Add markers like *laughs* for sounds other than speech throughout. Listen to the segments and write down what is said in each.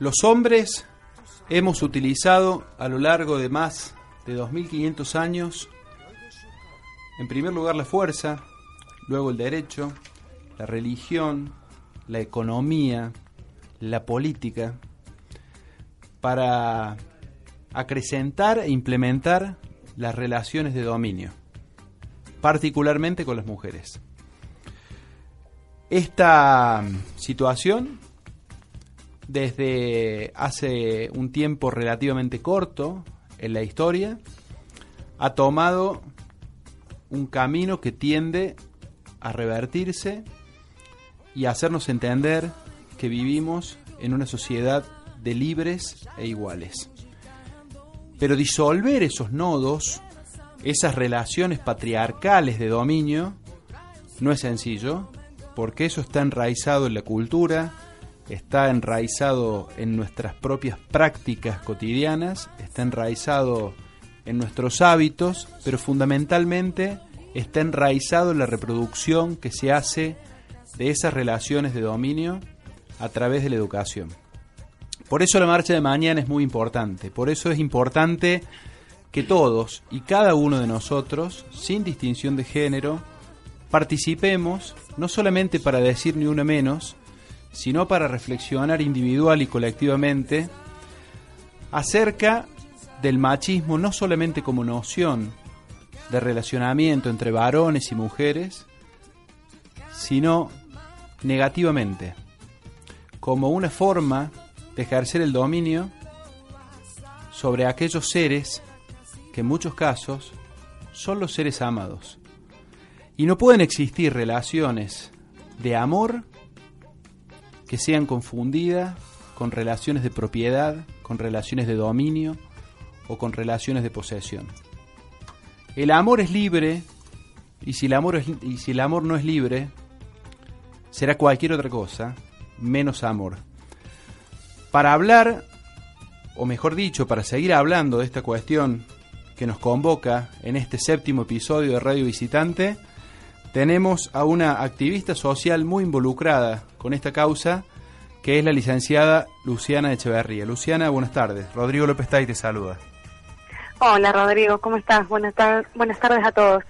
Los hombres hemos utilizado a lo largo de más de 2500 años, en primer lugar la fuerza, luego el derecho, la religión, la economía, la política, para acrecentar e implementar las relaciones de dominio, particularmente con las mujeres. Esta situación desde hace un tiempo relativamente corto en la historia, ha tomado un camino que tiende a revertirse y hacernos entender que vivimos en una sociedad de libres e iguales. Pero disolver esos nodos, esas relaciones patriarcales de dominio, no es sencillo, porque eso está enraizado en la cultura, está enraizado en nuestras propias prácticas cotidianas, está enraizado en nuestros hábitos, pero fundamentalmente está enraizado en la reproducción que se hace de esas relaciones de dominio a través de la educación. Por eso la marcha de mañana es muy importante, por eso es importante que todos y cada uno de nosotros, sin distinción de género, participemos, no solamente para decir ni una menos, sino para reflexionar individual y colectivamente acerca del machismo no solamente como noción de relacionamiento entre varones y mujeres, sino negativamente, como una forma de ejercer el dominio sobre aquellos seres que en muchos casos son los seres amados. Y no pueden existir relaciones de amor que sean confundidas con relaciones de propiedad, con relaciones de dominio o con relaciones de posesión. El amor es libre y si el amor, y si el amor no es libre, será cualquier otra cosa, menos amor. Para hablar, o mejor dicho, para seguir hablando de esta cuestión que nos convoca en este séptimo episodio de Radio Visitante, tenemos a una activista social muy involucrada con esta causa, que es la licenciada Luciana Echeverría. Luciana, buenas tardes. Rodrigo López Tay te saluda. Hola Rodrigo, ¿cómo estás? Buenas, buenas tardes a todos.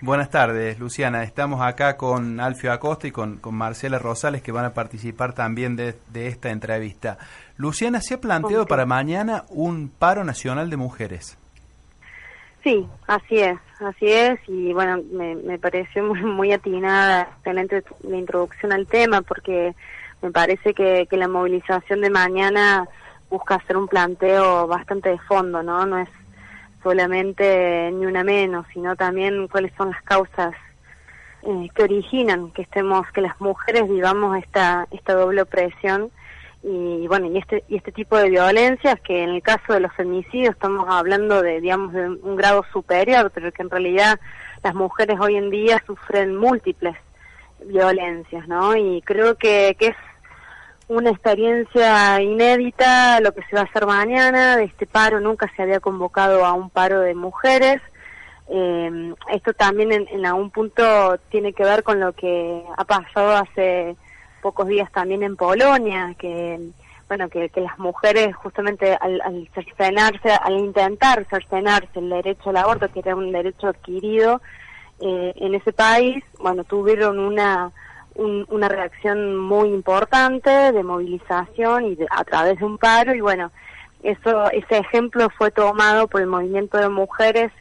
Buenas tardes, Luciana. Estamos acá con Alfio Acosta y con, Marcela Rosales que van a participar también de, esta entrevista. Luciana, ¿se ha planteado para mañana un paro nacional de mujeres? Sí, así es, así es, y bueno, me, me pareció muy, muy atinada, excelente la introducción al tema, porque me parece que, que la movilización de mañana busca hacer un planteo bastante de fondo, ¿no? No es solamente ni una menos, sino también cuáles son las causas eh, que originan que estemos, que las mujeres vivamos esta, esta doble opresión y bueno y este y este tipo de violencias que en el caso de los femicidios estamos hablando de digamos de un grado superior pero que en realidad las mujeres hoy en día sufren múltiples violencias no y creo que, que es una experiencia inédita lo que se va a hacer mañana. De este paro nunca se había convocado a un paro de mujeres. Eh, esto también en, en algún punto tiene que ver con lo que ha pasado hace pocos días también en Polonia, que bueno que, las mujeres justamente al, al cercenarse, al intentar cercenarse el derecho al aborto, que era un derecho adquirido eh, en ese país, bueno, tuvieron una una reacción muy importante de movilización y a través de un paro y bueno, eso ese ejemplo fue tomado por el movimiento de mujeres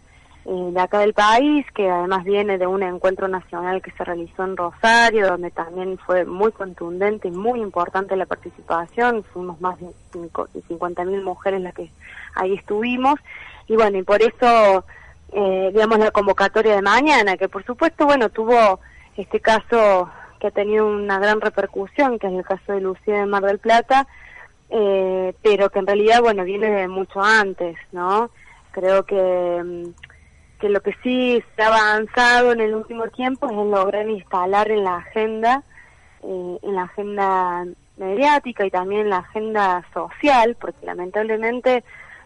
de acá del país, que además viene de un encuentro nacional que se realizó en Rosario, donde también fue muy contundente y muy importante la participación, fuimos más de 50.000 mujeres las que ahí estuvimos, y bueno, y por eso, eh, digamos, la convocatoria de mañana, que por supuesto, bueno, tuvo este caso que ha tenido una gran repercusión, que es el caso de Lucía de Mar del Plata, eh, pero que en realidad, bueno, viene de mucho antes, ¿no? Creo que mm, que lo que sí se ha avanzado en el último tiempo es en lograr instalar en la agenda, eh, en la agenda mediática y también en la agenda social, porque lamentablemente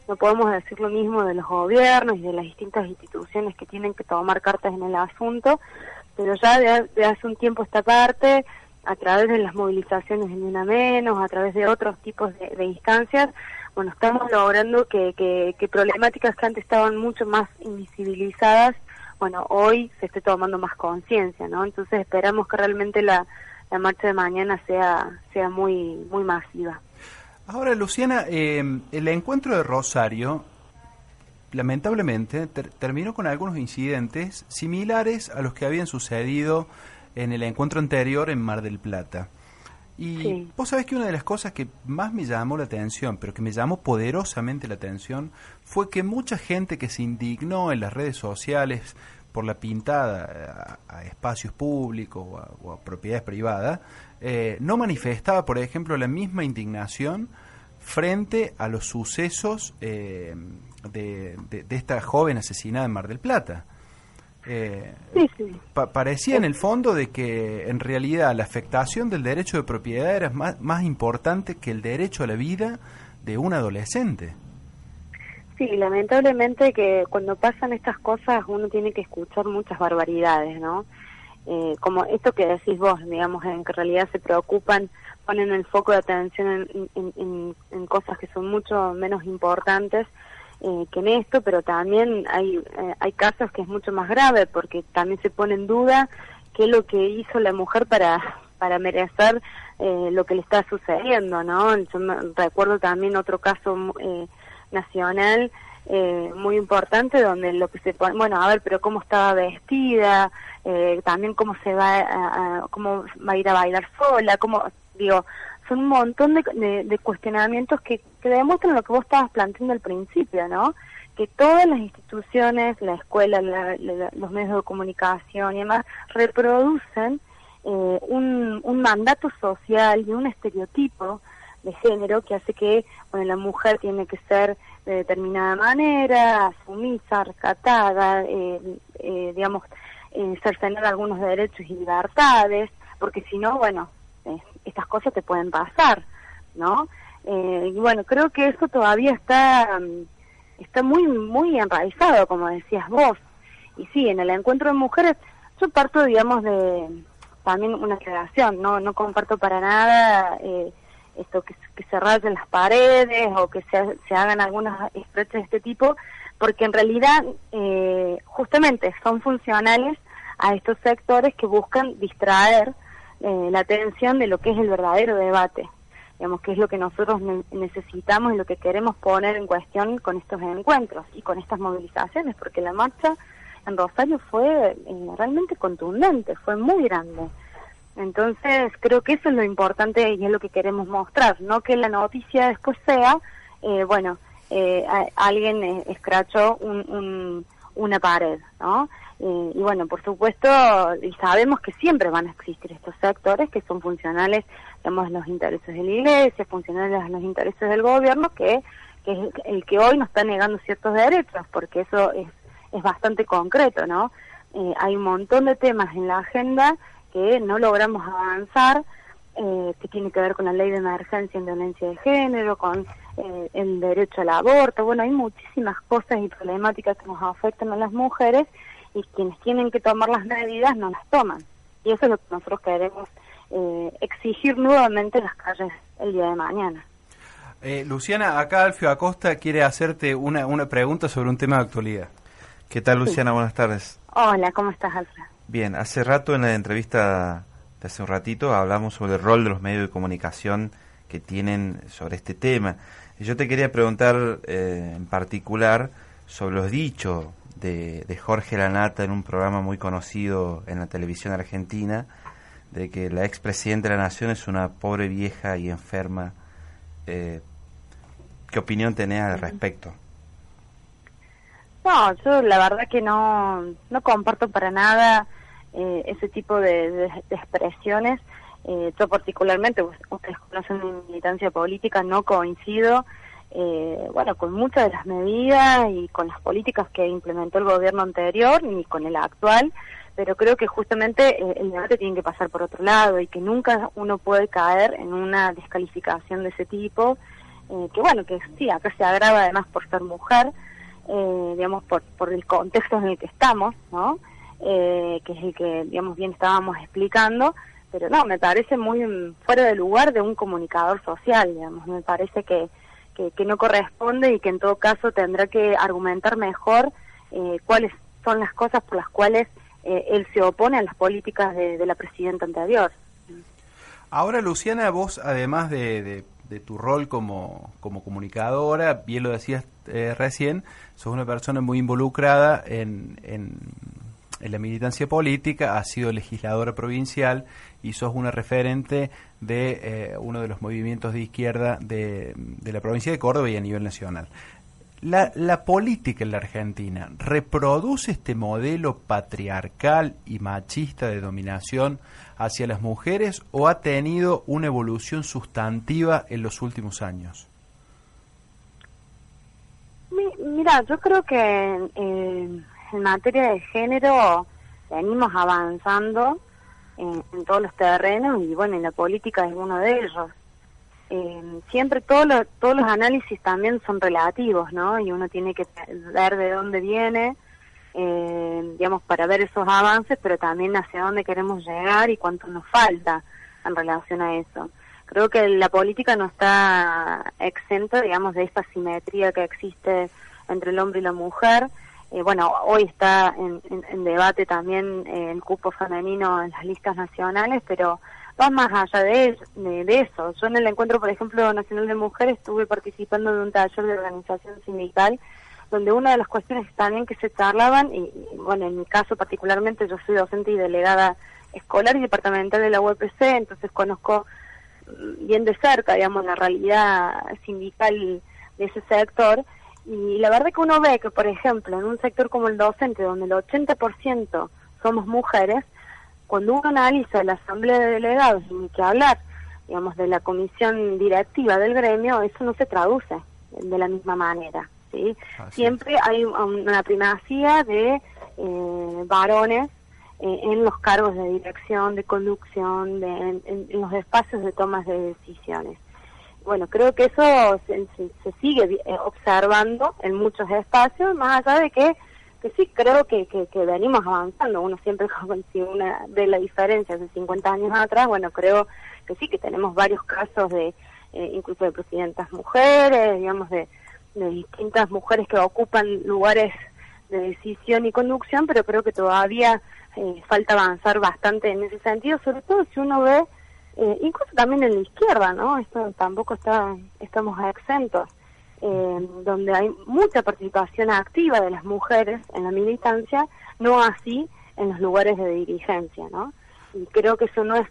no podemos decir lo mismo de los gobiernos y de las distintas instituciones que tienen que tomar cartas en el asunto, pero ya de, hace un tiempo esta parte a través de las movilizaciones en una menos, a través de otros tipos de, instancias, bueno, estamos logrando que, que, problemáticas que antes estaban mucho más invisibilizadas, bueno, hoy se esté tomando más conciencia, ¿no? Entonces esperamos que realmente la, la marcha de mañana sea, sea muy, muy masiva. Ahora, Luciana, eh, el encuentro de Rosario lamentablemente terminó con algunos incidentes similares a los que habían sucedido en el encuentro anterior en Mar del Plata. Y vos sabés que una de las cosas que más me llamó la atención, pero que me llamó poderosamente la atención, fue que mucha gente que se indignó en las redes sociales por la pintada a, espacios públicos o a, propiedades privadas, eh, no manifestaba, por ejemplo, la misma indignación frente a los sucesos eh, de, esta joven asesinada en Mar del Plata. Eh, parecía en el fondo de que en realidad la afectación del derecho de propiedad era más, más importante que el derecho a la vida de un adolescente. Sí, lamentablemente que cuando pasan estas cosas uno tiene que escuchar muchas barbaridades, ¿no? Eh, como esto que decís vos, digamos, en que en realidad se preocupan, ponen el foco de atención en cosas que son mucho menos importantes eh, que en esto, pero también hay, eh, hay casos que es mucho más grave porque también se pone en duda qué es lo que hizo la mujer para, para merecer eh, lo que le está sucediendo, ¿no? Yo recuerdo también otro caso nacional muy importante donde lo que se pone, bueno, a ver, pero cómo estaba vestida, también cómo se va a, cómo va a ir a bailar sola, cómo, digo, son un montón de, cuestionamientos que, demuestran lo que vos estabas planteando al principio, ¿no? Que todas las instituciones, la escuela, los medios de comunicación y demás, reproducen eh, un, un mandato social y un estereotipo de género que hace que bueno, la mujer tiene que ser de determinada manera, sumisa, rescatada, eh, eh, digamos, eh, cercenar algunos derechos y libertades, porque si no, bueno, estas cosas te pueden pasar, ¿no? Eh, y bueno, creo que eso todavía está, mm, está muy, muy enraizado, como decías vos. Y sí, en el encuentro de mujeres, yo parto, digamos, de también una aclaración, no, no comparto para nada eh, esto que, que, se rayen las paredes o que se, se hagan algunas estrechas de este tipo, porque en realidad eh, justamente son funcionales a estos sectores que buscan distraer eh, la atención de lo que es el verdadero debate, digamos, que es lo que nosotros necesitamos y lo que queremos poner en cuestión con estos encuentros y con estas movilizaciones, porque la marcha en Rosario fue eh, realmente contundente, fue muy grande. Entonces, creo que eso es lo importante y es lo que queremos mostrar, no que la noticia después sea, eh, bueno, alguien escrachó un, una pared, ¿no? Eh, y bueno, por supuesto, y sabemos que siempre van a existir estos sectores que son funcionales, digamos, los intereses de la iglesia, funcionales a los intereses del gobierno, que, que es el que hoy nos está negando ciertos derechos, porque eso es, es bastante concreto, ¿no? Eh, hay un montón de temas en la agenda que no logramos avanzar, eh, que tiene que ver con la ley de emergencia en violencia de género, con el derecho al aborto, bueno, hay muchísimas cosas y problemáticas que nos afectan a las mujeres y quienes tienen que tomar las medidas no las toman. Y eso es lo que nosotros queremos eh, exigir nuevamente en las calles el día de mañana. Eh, Luciana, acá Alfio Acosta quiere hacerte una, una pregunta sobre un tema de actualidad. ¿Qué tal, Luciana? Buenas tardes. Hola, ¿cómo estás, Alfred? Bien, hace rato en la entrevista de hace un ratito hablamos sobre el rol de los medios de comunicación que tienen sobre este tema. Yo te quería preguntar eh, en particular sobre los dichos de, Jorge Lanata en un programa muy conocido en la televisión argentina, de que la expresidenta de la Nación es una pobre vieja y enferma. Eh, ¿Qué opinión tenés al respecto? No, yo la verdad que no, no comparto para nada eh, ese tipo de, expresiones. Eh, yo particularmente, ustedes conocen mi militancia política, no coincido eh, bueno, con muchas de las medidas y con las políticas que implementó el gobierno anterior ni con el actual, pero creo que justamente eh, el debate tiene que pasar por otro lado y que nunca uno puede caer en una descalificación de ese tipo, eh, que bueno, que sí, acá se agrava además por ser mujer, eh, digamos, por, por el contexto en el que estamos, ¿no? Que es el que, digamos, bien estábamos explicando, pero no, me parece muy fuera de lugar de un comunicador social, digamos, me parece que, que, no corresponde y que en todo caso tendrá que argumentar mejor eh, cuáles son las cosas por las cuales eh, él se opone a las políticas de, la presidenta anterior. Ahora, Luciana, vos, además de, de, tu rol como, como, comunicadora, bien lo decías eh, recién, sos una persona muy involucrada en, en, en, la militancia política, has sido legisladora provincial y sos una referente de eh, uno de los movimientos de izquierda de, de la provincia de Córdoba y a nivel nacional. La, la, política en la Argentina reproduce este modelo patriarcal y machista de dominación hacia las mujeres o ha tenido una evolución sustantiva en los últimos años? Mira, yo creo que en, materia de género venimos avanzando en, todos los terrenos y bueno, en la política es uno de ellos eh, siempre todos los, todos los análisis también son relativos, ¿no? Y uno tiene que ver de dónde viene, eh, digamos, para ver esos avances, pero también hacia dónde queremos llegar y cuánto nos falta en relación a eso. Creo que la política no está exenta, digamos, de esta simetría que existe entre el hombre y la mujer. Eh, bueno, hoy está en, en debate también eh, el cupo femenino en las listas nacionales, pero va más allá de, eso. Yo en el encuentro, por ejemplo, nacional de mujeres estuve participando de un taller de organización sindical donde una de las cuestiones también que se charlaban, y, bueno, en mi caso particularmente yo soy docente y delegada escolar y departamental de la UPC, entonces conozco bien de cerca, digamos, la realidad sindical de ese sector, y la verdad que uno ve que, por ejemplo, en un sector como el docente, donde el 80% somos mujeres, cuando uno analiza la asamblea de delegados, y ni que hablar, digamos, de la comisión directiva del gremio, eso no se traduce de la misma manera. ¿sí? Siempre hay una primacía de eh, varones eh, en los cargos de dirección, de conducción, de, en, los espacios de tomas de decisiones. Bueno, creo que eso se, se sigue eh, observando en muchos espacios, más allá de que que sí creo que, que, venimos avanzando. Uno siempre *laughs* si una de la diferencia de 50 años atrás, bueno, creo que sí que tenemos varios casos de eh, incluso de presidentas mujeres, digamos, de, de distintas mujeres que ocupan lugares de decisión y conducción, pero creo que todavía eh, falta avanzar bastante en ese sentido, sobre todo si uno ve, eh, incluso también en la izquierda, ¿no? Esto tampoco está, estamos exentos eh, donde hay mucha participación activa de las mujeres en la militancia, no así en los lugares de dirigencia, ¿no? Y creo que eso no es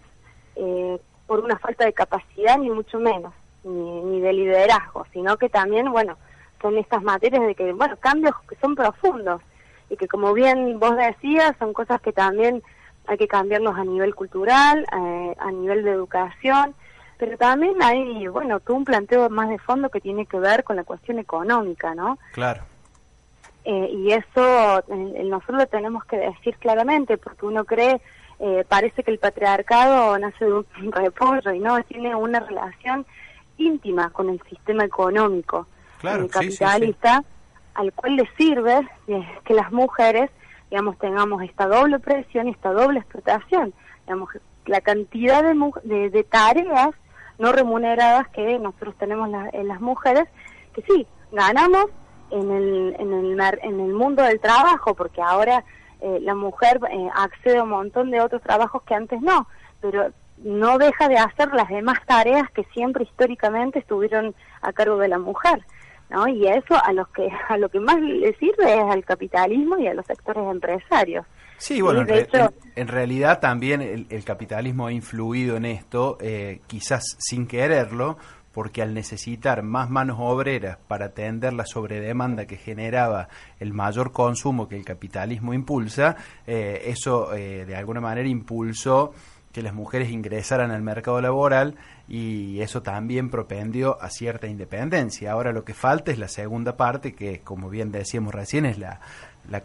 eh, por una falta de capacidad, ni mucho menos, ni, ni de liderazgo, sino que también, bueno, son estas materias de que, bueno, cambios que son profundos y que como bien vos decías, son cosas que también hay que cambiarlos a nivel cultural, eh, a nivel de educación, pero también hay, bueno, todo un planteo más de fondo que tiene que ver con la cuestión económica, ¿no? Claro. Eh, y eso eh, nosotros lo tenemos que decir claramente, porque uno cree, eh, parece que el patriarcado nace de un *laughs* repollo y no, tiene una relación íntima con el sistema económico claro, capitalista, al cual le sirve que las mujeres, digamos, tengamos esta doble presión y esta doble explotación. Digamos, la cantidad de, de tareas no remuneradas que nosotros tenemos en las mujeres, que sí, ganamos en el, en el, en el mundo del trabajo, porque ahora eh, la mujer eh, accede a un montón de otros trabajos que antes no, pero no deja de hacer las demás tareas que siempre históricamente estuvieron a cargo de la mujer. ¿No? Y eso a los que *laughs* a lo que más le sirve es al capitalismo y a los sectores empresarios. Sí, bueno, en, realidad también el, capitalismo ha influido en esto, eh, quizás sin quererlo, porque al necesitar más manos obreras para atender la sobredemanda que generaba el mayor consumo que el capitalismo impulsa, eh, eso eh, de alguna manera impulsó que las mujeres ingresaran al mercado laboral y eso también propendió a cierta independencia. Ahora lo que falta es la segunda parte, que como bien decíamos recién es la, la,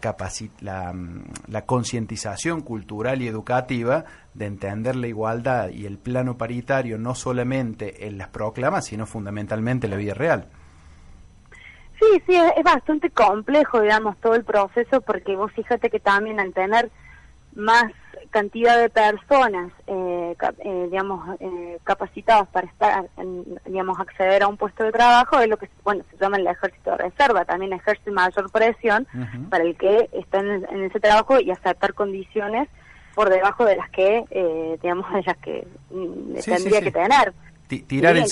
la, mm, la concientización cultural y educativa de entender la igualdad y el plano paritario no solamente en las proclamas, sino fundamentalmente en la vida real. Sí, sí, es bastante complejo, digamos, todo el proceso, porque vos fíjate que también al tener más cantidad de personas, eh, eh, digamos, eh, capacitadas para estar, digamos, acceder a un puesto de trabajo, es lo que, bueno, se llama el ejército de reserva, también ejerce mayor presión para el que está en, ese trabajo y aceptar condiciones por debajo de las que, digamos, de las que mm, tendría que tener. Tirar, el,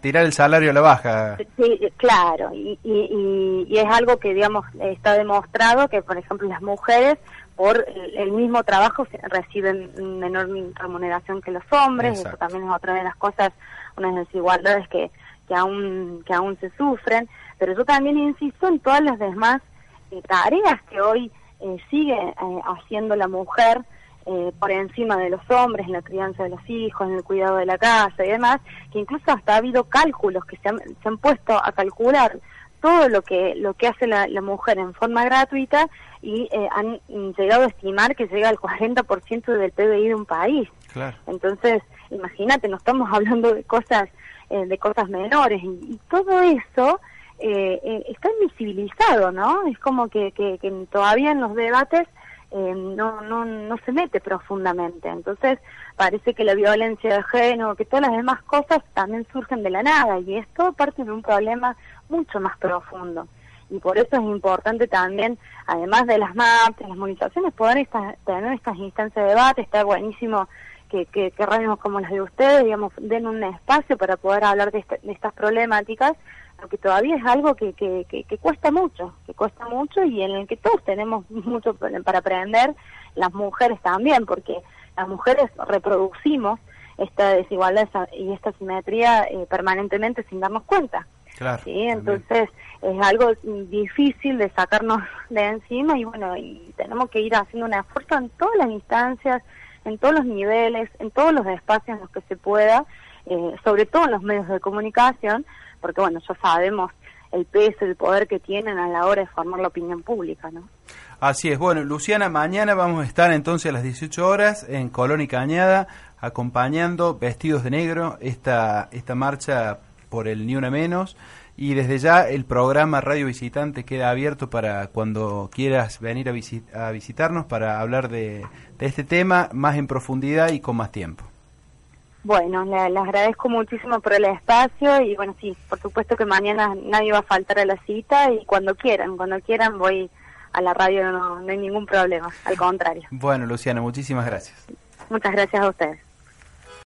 tirar el salario a la baja. Sí, claro, y, y, y, es algo que, digamos, está demostrado que, por ejemplo, las mujeres por el, mismo trabajo reciben menor remuneración que los hombres, eso también es otra de las cosas, unas desigualdades que, que aún que aún se sufren, pero yo también insisto en todas las demás eh, tareas que hoy eh, sigue eh, haciendo la mujer por encima de los hombres, en la crianza de los hijos, en el cuidado de la casa y demás, que incluso hasta ha habido cálculos que se han, se han puesto a calcular todo lo que lo que hace la, mujer en forma gratuita y eh, han llegado a estimar que llega al 40% del PBI de un país. Entonces, imagínate, no estamos hablando de cosas eh, de cosas menores y, todo eso eh, está invisibilizado, ¿no? Es como que, que, que todavía en los debates no, no, no se mete profundamente. Entonces, parece que la violencia de género, que todas las demás cosas también surgen de la nada y esto parte de un problema mucho más profundo. Y por eso es importante también, además de las MAP, las movilizaciones, poder tener estas instancias de debate. Está buenísimo que, que, que como las de ustedes, digamos, den un espacio para poder hablar de, de estas problemáticas, porque todavía es algo que, que, que, cuesta mucho, que cuesta mucho y en el que todos tenemos *laughs* mucho para aprender, las mujeres también, porque las mujeres reproducimos esta desigualdad y esta simetría eh, permanentemente sin darnos cuenta. Claro, ¿sí? Entonces es algo difícil de sacarnos *laughs* de encima y bueno, y tenemos que ir haciendo un esfuerzo en todas las instancias, en todos los niveles, en todos los espacios en los que se pueda, eh, sobre todo en los medios de comunicación, porque bueno, ya sabemos el peso, el poder que tienen a la hora de formar la opinión pública, ¿no? Así es. Bueno, Luciana, mañana vamos a estar entonces a las 18 horas en Colón y Cañada acompañando vestidos de negro esta, esta marcha por el Ni Una Menos. Y desde ya el programa Radio Visitante queda abierto para cuando quieras venir a, a visitarnos para hablar de, este tema más en profundidad y con más tiempo. Bueno, les agradezco muchísimo por el espacio y bueno, sí, por supuesto que mañana nadie va a faltar a la cita y cuando quieran, cuando quieran voy a la radio, no, no hay ningún problema, al contrario. Bueno, Luciana, muchísimas gracias. Muchas gracias a ustedes.